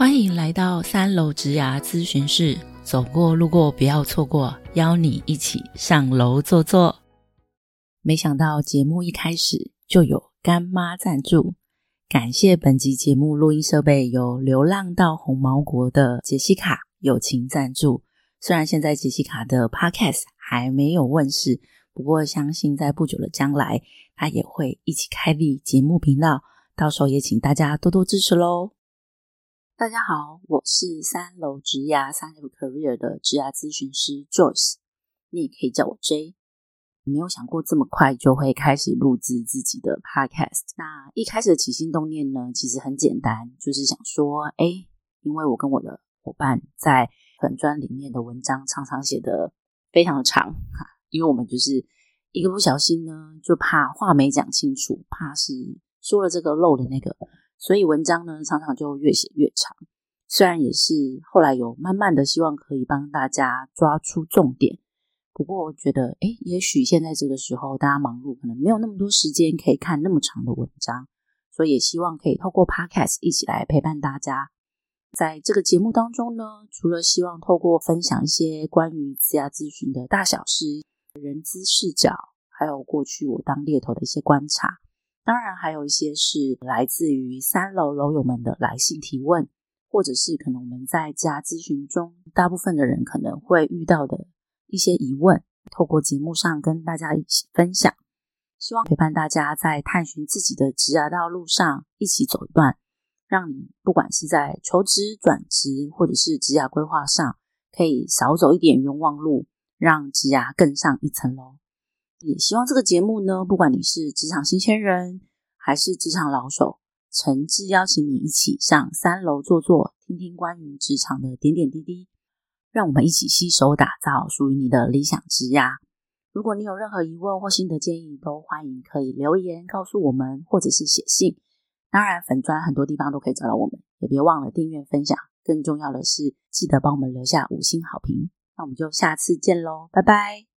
欢迎来到三楼植牙咨询室，走过路过不要错过，邀你一起上楼坐坐。没想到节目一开始就有干妈赞助，感谢本集节目录音设备由流浪到红毛国的杰西卡友情赞助。虽然现在杰西卡的 Podcast 还没有问世，不过相信在不久的将来，他也会一起开立节目频道，到时候也请大家多多支持喽。大家好，我是三楼职牙三六 Career 的职牙咨询师 Joyce，你也可以叫我 J。没有想过这么快就会开始录制自己的 Podcast。那一开始的起心动念呢，其实很简单，就是想说，哎，因为我跟我的伙伴在粉砖里面的文章常常写的非常的长，因为我们就是一个不小心呢，就怕话没讲清楚，怕是说了这个漏了那个。所以文章呢，常常就越写越长。虽然也是后来有慢慢的希望可以帮大家抓出重点，不过我觉得，哎，也许现在这个时候大家忙碌，可能没有那么多时间可以看那么长的文章，所以也希望可以透过 Podcast 一起来陪伴大家。在这个节目当中呢，除了希望透过分享一些关于自牙咨询的大小事、人资视角，还有过去我当猎头的一些观察。当然，还有一些是来自于三楼楼友们的来信提问，或者是可能我们在家咨询中，大部分的人可能会遇到的一些疑问，透过节目上跟大家一起分享，希望陪伴大家在探寻自己的职涯道路上一起走一段，让你不管是在求职、转职，或者是职涯规划上，可以少走一点冤枉路，让职涯更上一层楼。也希望这个节目呢，不管你是职场新鲜人还是职场老手，诚挚邀请你一起上三楼坐坐，听听关于职场的点点滴滴，让我们一起携手打造属于你的理想职涯。如果你有任何疑问或心得建议，都欢迎可以留言告诉我们，或者是写信。当然，粉砖很多地方都可以找到我们，也别忘了订阅分享。更重要的是，记得帮我们留下五星好评。那我们就下次见喽，拜拜。